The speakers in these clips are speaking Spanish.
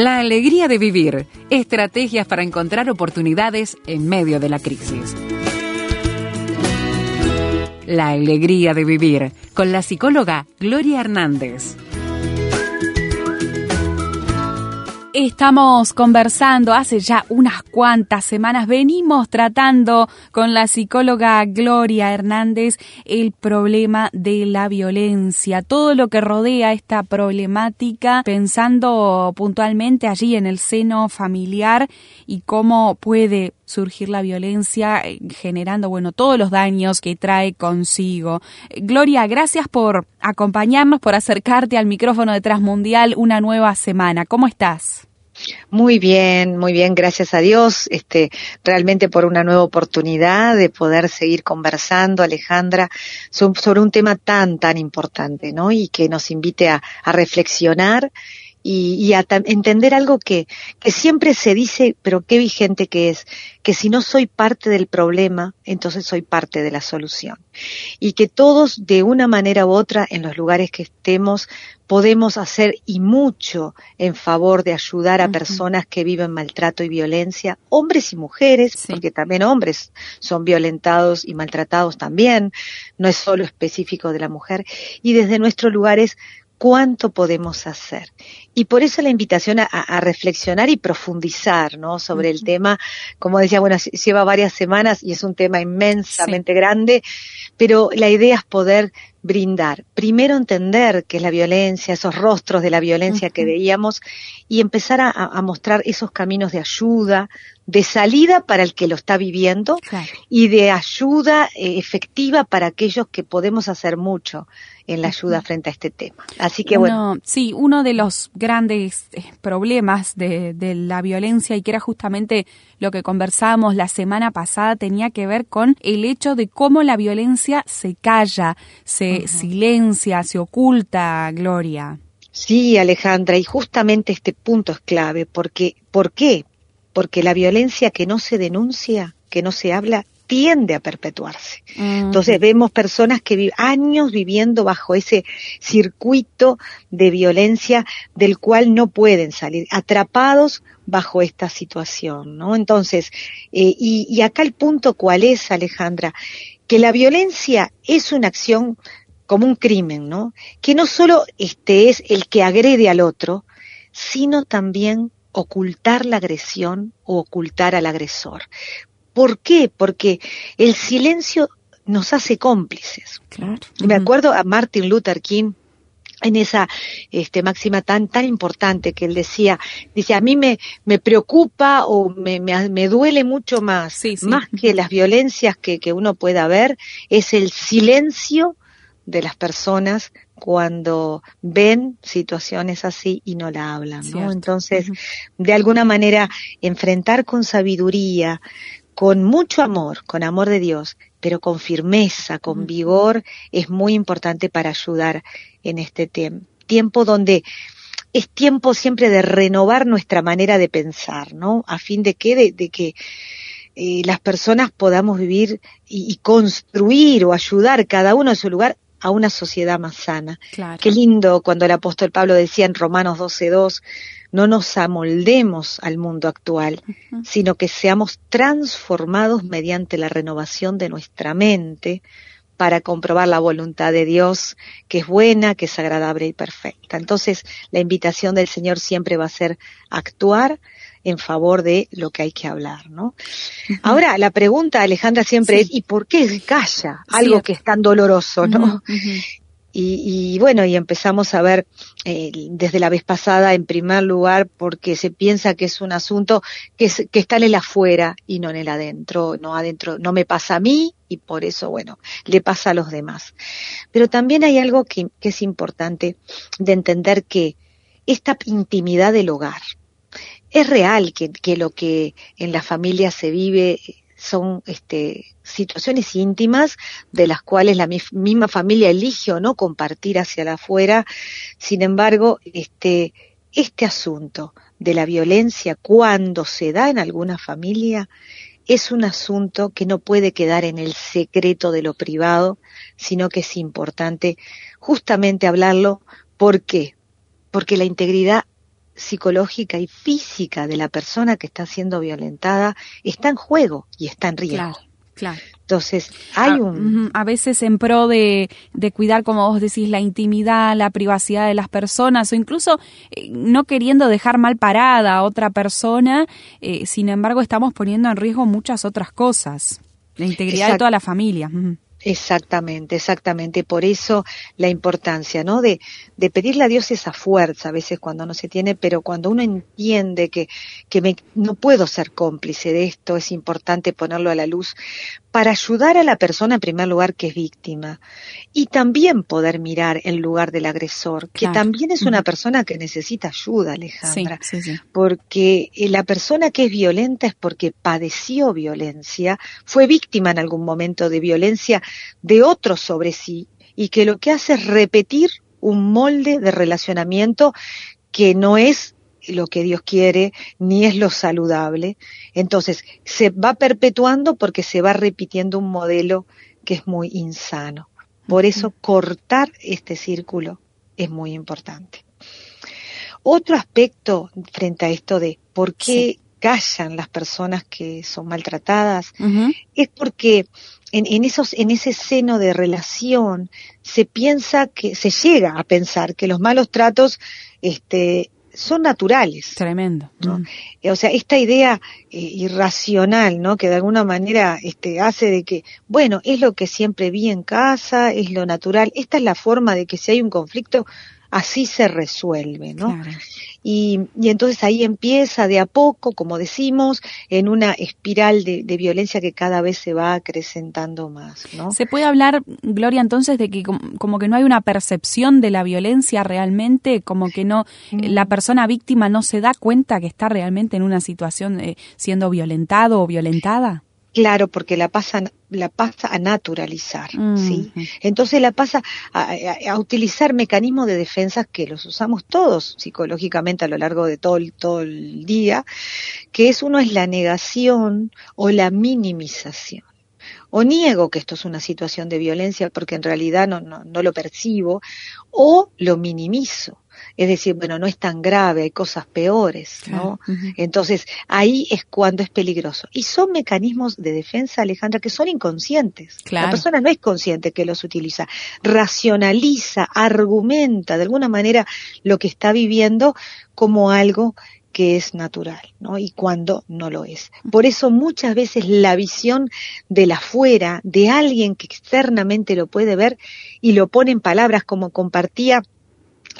La alegría de vivir. Estrategias para encontrar oportunidades en medio de la crisis. La alegría de vivir con la psicóloga Gloria Hernández. Estamos conversando hace ya unas cuantas semanas, venimos tratando con la psicóloga Gloria Hernández el problema de la violencia, todo lo que rodea esta problemática, pensando puntualmente allí en el seno familiar y cómo puede surgir la violencia eh, generando, bueno, todos los daños que trae consigo. Gloria, gracias por acompañarnos, por acercarte al micrófono de Transmundial una nueva semana. ¿Cómo estás? Muy bien, muy bien, gracias a Dios, este, realmente por una nueva oportunidad de poder seguir conversando, Alejandra, sobre un tema tan, tan importante, ¿no? Y que nos invite a, a reflexionar y, y a entender algo que, que siempre se dice, pero qué vigente que es, que si no soy parte del problema, entonces soy parte de la solución. Y que todos, de una manera u otra, en los lugares que estemos, podemos hacer y mucho en favor de ayudar a personas que viven maltrato y violencia, hombres y mujeres, porque también hombres son violentados y maltratados también, no es solo específico de la mujer, y desde nuestros lugares cuánto podemos hacer. Y por eso la invitación a, reflexionar y profundizar, ¿no? Sobre el tema, como decía, bueno, lleva varias semanas y es un tema inmensamente grande, pero la idea es poder brindar. Primero entender qué es la violencia, esos rostros de la violencia que veíamos y empezar a, mostrar esos caminos de ayuda, de salida para el que lo está viviendo y de ayuda eh, efectiva para aquellos que podemos hacer mucho en la ayuda frente a este tema. Así que bueno. Sí, uno de los grandes eh, problemas de, la violencia y que era justamente lo que conversábamos la semana pasada tenía que ver con el hecho de cómo la violencia se calla, se silencia, se oculta, Gloria. Sí, Alejandra, y justamente este punto es clave, porque ¿por qué? Porque la violencia que no se denuncia, que no se habla, tiende a perpetuarse. Entonces vemos personas que viven años viviendo bajo ese circuito de violencia del cual no pueden salir, atrapados bajo esta situación, ¿no? Entonces, eh, y, y acá el punto cuál es, Alejandra, que la violencia es una acción como un crimen, ¿no? Que no solo este es el que agrede al otro, sino también ocultar la agresión o ocultar al agresor. ¿Por qué? Porque el silencio nos hace cómplices. Me acuerdo a Martin Luther King en esa este, máxima tan tan importante que él decía, dice, a mí me, me preocupa o me, me, duele mucho más, más que las violencias que, que uno pueda ver, es el silencio de las personas cuando ven situaciones así y no la hablan, ¿no? Entonces, de alguna manera, enfrentar con sabiduría, con mucho amor, con amor de Dios, pero con firmeza, con vigor, es muy importante para ayudar en este tiempo donde es tiempo siempre de renovar nuestra manera de pensar, ¿no? A fin de que, de, que eh, las personas podamos vivir y, construir o ayudar cada uno en su lugar a una sociedad más sana. Qué lindo cuando el apóstol Pablo decía en Romanos 12.2, no nos amoldemos al mundo actual, sino que seamos transformados mediante la renovación de nuestra mente para comprobar la voluntad de Dios, que es buena, que es agradable y perfecta. Entonces, la invitación del Señor siempre va a ser actuar en favor de lo que hay que hablar, ¿no? Ahora, la pregunta, Alejandra, siempre es, ¿y por qué calla algo que es tan doloroso, no? Y, bueno, y empezamos a ver eh, desde la vez pasada, en primer lugar, porque se piensa que es un asunto que, que está en el afuera y no en el adentro, no adentro, no me pasa a mí y por eso, bueno, le pasa a los demás. Pero también hay algo que, es importante de entender que esta intimidad del hogar, es real que lo que en la familia se vive son este, situaciones íntimas de las cuales la misma familia elige o no compartir hacia la afuera. Sin embargo, este, este asunto de la violencia cuando se da en alguna familia es un asunto que no puede quedar en el secreto de lo privado, sino que es importante justamente hablarlo. ¿Por qué? Porque la integridad psicológica y física de la persona que está siendo violentada está en juego y está en riesgo. Claro, claro. Entonces, hay a, un... A veces en pro de, de, cuidar, como vos decís, la intimidad, la privacidad de las personas, o incluso eh, no queriendo dejar mal parada a otra persona, eh, sin embargo estamos poniendo en riesgo muchas otras cosas, la integridad Exacto. de toda la familia. Uh -huh. Exactamente, exactamente. Por eso la importancia, ¿no? De, de pedirle a Dios esa fuerza, a veces cuando no se tiene, pero cuando uno entiende que, que me, no puedo ser cómplice de esto, es importante ponerlo a la luz para ayudar a la persona en primer lugar que es víctima y también poder mirar el lugar del agresor, que claro. también es una persona que necesita ayuda, Alejandra, sí, sí, sí. porque la persona que es violenta es porque padeció violencia, fue víctima en algún momento de violencia de otros sobre sí y que lo que hace es repetir un molde de relacionamiento que no es lo que Dios quiere, ni es lo saludable. Entonces, se va perpetuando porque se va repitiendo un modelo que es muy insano. Por eso, cortar este círculo es muy importante. Otro aspecto frente a esto de por qué sí. callan las personas que son maltratadas, uh -huh. es porque en, en, esos, en ese seno de relación se piensa que, se llega a pensar que los malos tratos, este, son naturales. Tremendo. ¿no? Mm. O sea, esta idea eh, irracional, ¿no? Que de alguna manera este, hace de que, bueno, es lo que siempre vi en casa, es lo natural. Esta es la forma de que si hay un conflicto, así se resuelve, ¿no? Claro. Y, y, entonces ahí empieza de a poco, como decimos, en una espiral de, de, violencia que cada vez se va acrecentando más, ¿no? ¿Se puede hablar, Gloria, entonces de que como que no hay una percepción de la violencia realmente, como que no, mm. la persona víctima no se da cuenta que está realmente en una situación eh, siendo violentado o violentada? Claro, porque la pasa, la pasa a naturalizar, mm. ¿sí? Entonces la pasa a, a, a, utilizar mecanismos de defensa que los usamos todos psicológicamente a lo largo de todo el, todo el día, que es uno es la negación o la minimización. O niego que esto es una situación de violencia porque en realidad no, no, no lo percibo, o lo minimizo es decir, bueno, no es tan grave, hay cosas peores, ¿no? Uh -huh. Entonces, ahí es cuando es peligroso. Y son mecanismos de defensa, Alejandra, que son inconscientes. Claro. La persona no es consciente que los utiliza, racionaliza, argumenta de alguna manera lo que está viviendo como algo que es natural, ¿no? Y cuando no lo es. Por eso muchas veces la visión de la fuera, de alguien que externamente lo puede ver y lo pone en palabras como compartía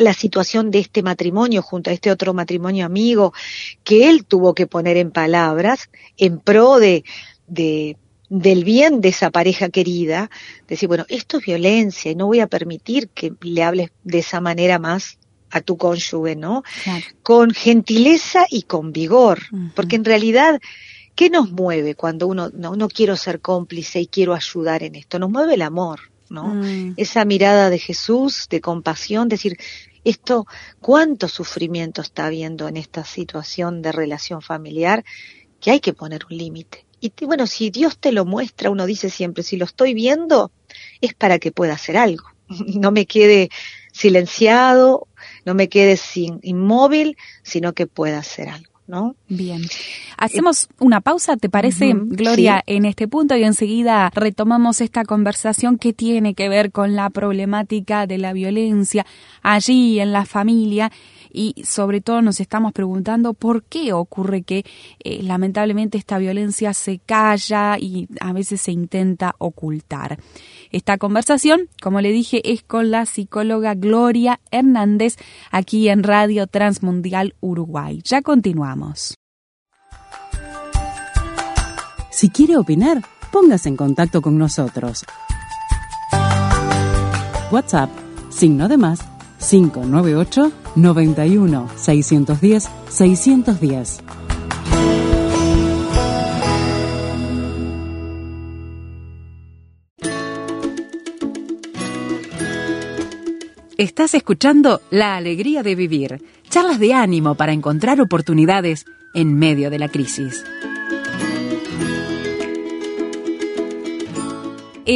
la situación de este matrimonio junto a este otro matrimonio amigo que él tuvo que poner en palabras en pro de, de del bien de esa pareja querida, decir, bueno, esto es violencia y no voy a permitir que le hables de esa manera más a tu cónyuge, ¿no? Claro. Con gentileza y con vigor, uh -huh. porque en realidad, ¿qué nos mueve cuando uno no, no quiero ser cómplice y quiero ayudar en esto? Nos mueve el amor, ¿no? Mm. Esa mirada de Jesús, de compasión, decir, esto, cuánto sufrimiento está habiendo en esta situación de relación familiar, que hay que poner un límite. Y bueno, si Dios te lo muestra, uno dice siempre, si lo estoy viendo, es para que pueda hacer algo. No me quede silenciado, no me quede sin, inmóvil, sino que pueda hacer algo. ¿No? Bien. Hacemos una pausa, ¿te parece, uh -huh, Gloria, sí. en este punto y enseguida retomamos esta conversación que tiene que ver con la problemática de la violencia allí en la familia y sobre todo nos estamos preguntando por qué ocurre que eh, lamentablemente esta violencia se calla y a veces se intenta ocultar. Esta conversación, como le dije, es con la psicóloga Gloria Hernández aquí en Radio Transmundial Uruguay. Ya continuamos. Si quiere opinar, póngase en contacto con nosotros. WhatsApp, signo de más 598 91 610 610. Estás escuchando La Alegría de Vivir, charlas de ánimo para encontrar oportunidades en medio de la crisis.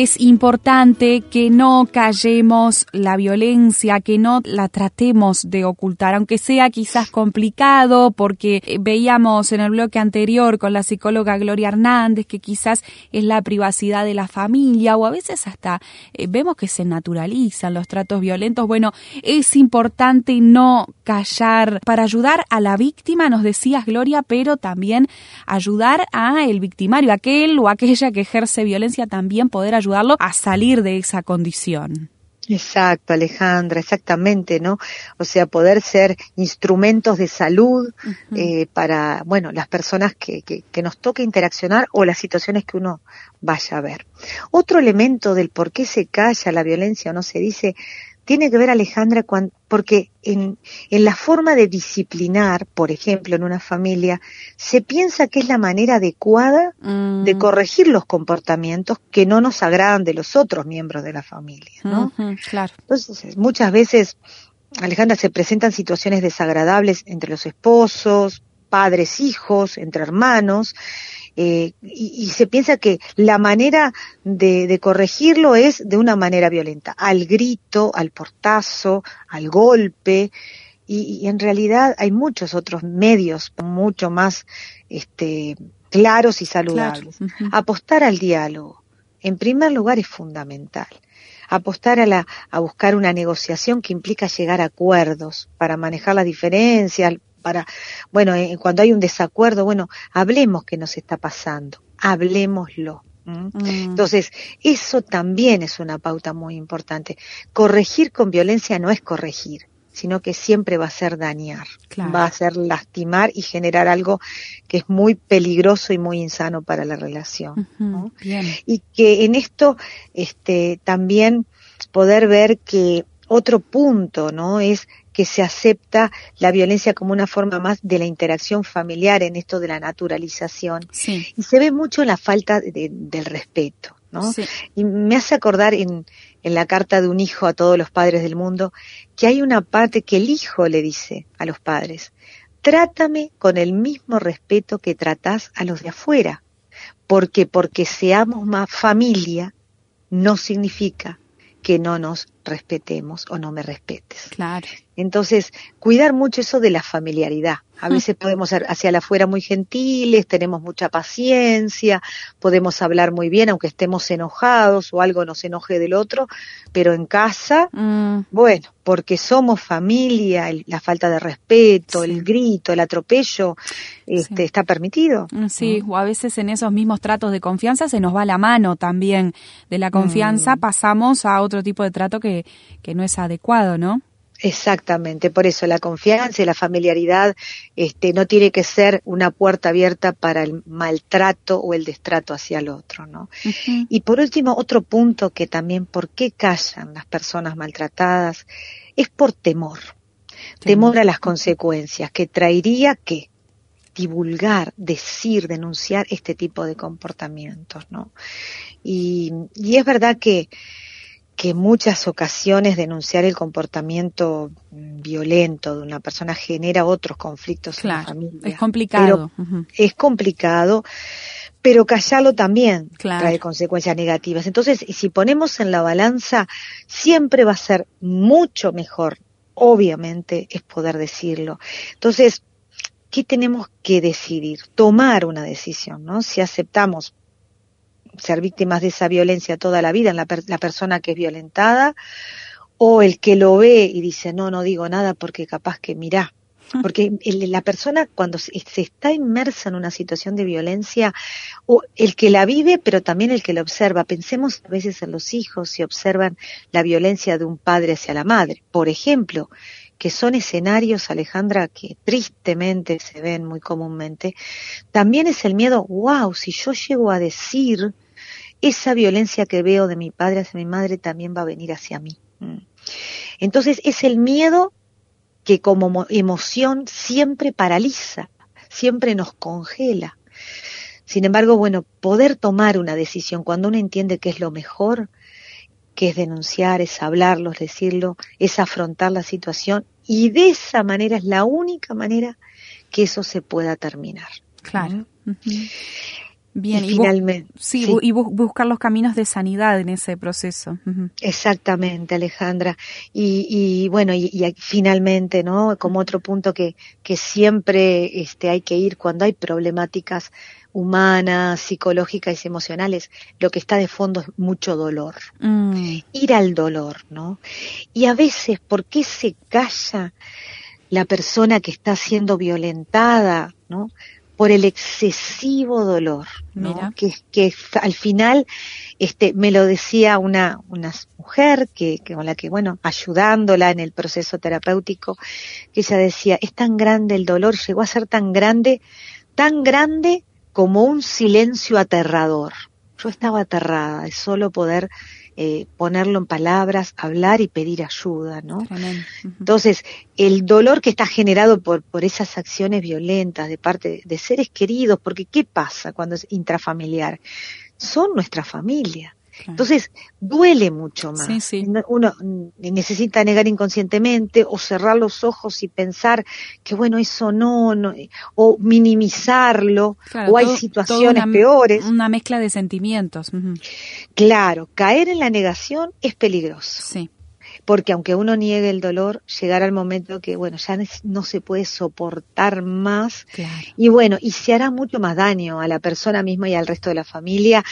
Es importante que no callemos la violencia, que no la tratemos de ocultar, aunque sea quizás complicado, porque eh, veíamos en el bloque anterior con la psicóloga Gloria Hernández que quizás es la privacidad de la familia o a veces hasta eh, vemos que se naturalizan los tratos violentos. Bueno, es importante no callar para ayudar a la víctima, nos decías Gloria, pero también ayudar a el victimario, aquel o aquella que ejerce violencia, también poder ayudarlo a salir de esa condición. Exacto, Alejandra, exactamente, ¿no? O sea, poder ser instrumentos de salud eh, para, bueno, las personas que, que, que, nos toque interaccionar o las situaciones que uno vaya a ver. Otro elemento del por qué se calla la violencia o no se dice tiene que ver, Alejandra, porque en, en, la forma de disciplinar, por ejemplo, en una familia, se piensa que es la manera adecuada de mm. corregir los comportamientos que no nos agradan de los otros miembros de la familia, ¿no? claro. Entonces, muchas veces, Alejandra, se presentan situaciones desagradables entre los esposos, padres, hijos, entre hermanos, eh, y, se piensa que la manera de, corregirlo es de una manera violenta, al grito, al portazo, al golpe, y, en realidad hay muchos otros medios mucho más este, claros y saludables. Apostar al diálogo, en primer lugar, es fundamental apostar a, la, a buscar una negociación que implica llegar a acuerdos para manejar las diferencias, para, bueno, eh, cuando hay un desacuerdo, bueno, hablemos qué nos está pasando, hablemoslo. Mm. Entonces, eso también es una pauta muy importante. Corregir con violencia no es corregir, sino que siempre va a ser dañar, va a ser lastimar y generar algo que es muy peligroso y muy insano para la relación. Y que en esto este, también poder ver que otro punto, ¿no? Es que se acepta la violencia como una forma más de la interacción familiar en esto de la naturalización. Y se ve mucho la falta del respeto, ¿no? Y me hace acordar en, en la carta de un hijo a todos los padres del mundo que hay una parte que el hijo le dice a los padres, trátame con el mismo respeto que tratás a los de afuera, porque porque seamos más familia no significa que no nos respetemos o no me respetes. Claro. Entonces, cuidar mucho eso de la familiaridad. A veces podemos ser hacia la afuera muy gentiles, tenemos mucha paciencia, podemos hablar muy bien aunque estemos enojados o algo nos enoje del otro, pero en casa, mm. bueno, porque somos familia, la falta de respeto, el grito, el atropello, este, está permitido. Mm, sí, o a veces en esos mismos tratos de confianza se nos va la mano también. De la confianza mm. pasamos a otro tipo de trato que, que no es adecuado, ¿no? Exactamente, por eso la confianza y la familiaridad este, no tiene que ser una puerta abierta para el maltrato o el destrato hacia el otro, ¿no? Y por último, otro punto que también, ¿por qué callan las personas maltratadas? Es por temor, temor, a las consecuencias que traería que divulgar, decir, denunciar este tipo de comportamientos, ¿no? Y, y es verdad que que muchas ocasiones denunciar el comportamiento violento de una persona genera otros conflictos en la familia. Es complicado. Es complicado, pero callarlo también trae consecuencias negativas. Entonces, si ponemos en la balanza, siempre va a ser mucho mejor, obviamente, es poder decirlo. Entonces, ¿qué tenemos que decidir? Tomar una decisión, ¿no? Si aceptamos ser víctimas de esa violencia toda la vida en la, la persona que es violentada, o el que lo ve y dice, no, no digo nada porque capaz que mirá. Porque la persona cuando se está inmersa en una situación de violencia, o el que la vive, pero también el que la observa. Pensemos a veces en los hijos si observan la violencia de un padre hacia la madre. Por ejemplo, que son escenarios, Alejandra, que tristemente se ven muy comúnmente, también es el miedo, wow, si yo llego a decir esa violencia que veo de mi padre hacia mi madre también va a venir hacia mí. Mm. Entonces es el miedo que como emoción siempre paraliza, siempre nos congela. Sin embargo, bueno, poder tomar una decisión cuando uno entiende que es lo mejor, que es denunciar, es hablarlo, es decirlo, es afrontar la situación y de esa manera es la única manera que eso se pueda terminar. Claro. Bien, y, finalmente. sí, y buscar los caminos de sanidad en ese proceso. Exactamente, Alejandra. Y, y bueno, y, y, finalmente, ¿no? Como otro punto que, que siempre este, hay que ir cuando hay problemáticas humanas, psicológicas y emocionales, lo que está de fondo es mucho dolor. Mm. Ir al dolor, ¿no? Y a veces, ¿por qué se calla la persona que está siendo violentada, ¿no? Por el excesivo dolor, ¿no? que, que al final este, me lo decía una, una mujer que, que, con la que, bueno, ayudándola en el proceso terapéutico, que ella decía, es tan grande el dolor, llegó a ser tan grande, tan grande como un silencio aterrador. Yo estaba aterrada de solo poder eh, ponerlo en palabras, hablar y pedir ayuda, ¿no? Entonces, el dolor que está generado por, por esas acciones violentas de parte de seres queridos, porque ¿qué pasa cuando es intrafamiliar? Son nuestra familia. Entonces, duele mucho más. Uno necesita negar inconscientemente o cerrar los ojos y pensar que, bueno, eso no, no o minimizarlo, o hay situaciones peores. Una mezcla de sentimientos. Claro, caer en la negación es peligroso. Sí. Porque aunque uno niegue el dolor, llegará el momento que, bueno, ya no se puede soportar más. Y bueno, y se hará mucho más daño a la persona misma y al resto de la familia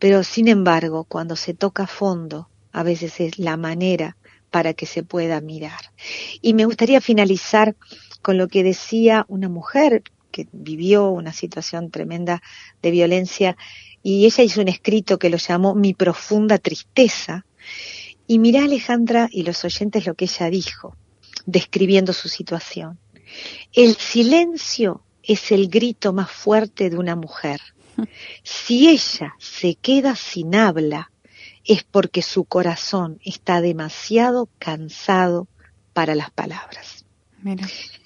pero sin embargo, cuando se toca fondo, a veces es la manera para que se pueda mirar. Y me gustaría finalizar con lo que decía una mujer que vivió una situación tremenda de violencia y ella hizo un escrito que lo llamó Mi profunda tristeza. Y mirá Alejandra y los oyentes lo que ella dijo, describiendo su situación. El silencio es el grito más fuerte de una mujer. Si ella se queda sin habla, es porque su corazón está demasiado cansado para las palabras.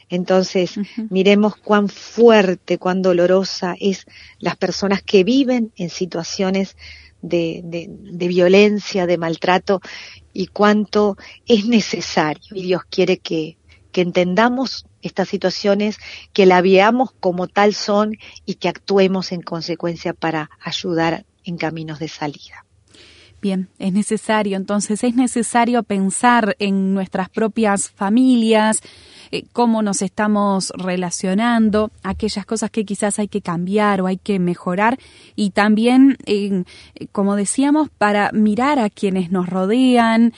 Entonces, miremos cuán fuerte, cuán dolorosa es las personas que viven en situaciones de, de, violencia, de maltrato, y cuánto es necesario. Y Dios quiere que, que entendamos estas situaciones, que la veamos como tal son y que actuemos en consecuencia para ayudar en caminos de salida. Bien, es necesario, entonces es necesario pensar en nuestras propias familias, eh, cómo nos estamos relacionando, aquellas cosas que quizás hay que cambiar o hay que mejorar y también, eh, como decíamos, para mirar a quienes nos rodean,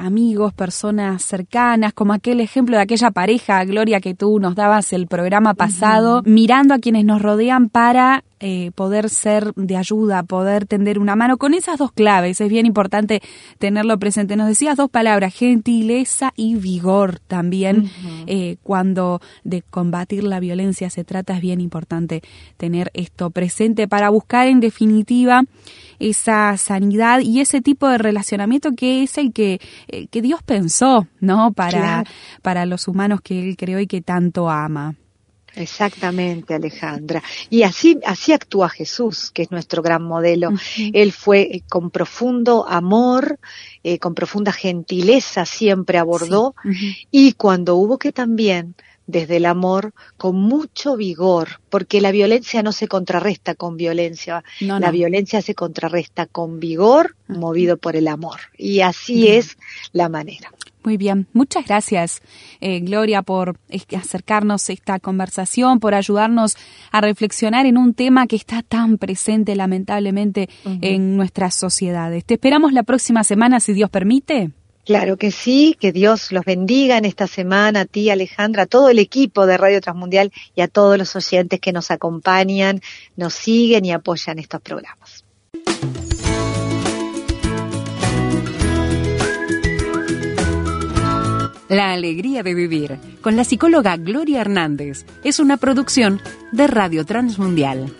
amigos, personas cercanas, como aquel ejemplo de aquella pareja, Gloria, que tú nos dabas el programa pasado, mirando a quienes nos rodean para eh, poder ser de ayuda, poder tender una mano con esas dos claves. Es bien importante tenerlo presente. Nos decías dos palabras, gentileza y vigor también. Eh, cuando de combatir la violencia se trata, es bien importante tener esto presente para buscar en definitiva esa sanidad y ese tipo de relacionamiento que es el que, eh, que Dios pensó, ¿no? Para, para los humanos que Él creó y que tanto ama. Exactamente, Alejandra. Y así, así actúa Jesús, que es nuestro gran modelo. Él fue eh, con profundo amor, eh, con profunda gentileza siempre abordó y cuando hubo que también desde el amor con mucho vigor, porque la violencia no se contrarresta con violencia, la violencia se contrarresta con vigor movido por el amor. Y así es la manera. Muy bien, muchas gracias, eh, Gloria, por acercarnos a esta conversación, por ayudarnos a reflexionar en un tema que está tan presente, lamentablemente, en nuestras sociedades. Te esperamos la próxima semana, si Dios permite. Claro que sí, que Dios los bendiga en esta semana, a ti Alejandra, a todo el equipo de Radio Transmundial y a todos los oyentes que nos acompañan, nos siguen y apoyan estos programas. La alegría de vivir con la psicóloga Gloria Hernández es una producción de Radio Transmundial.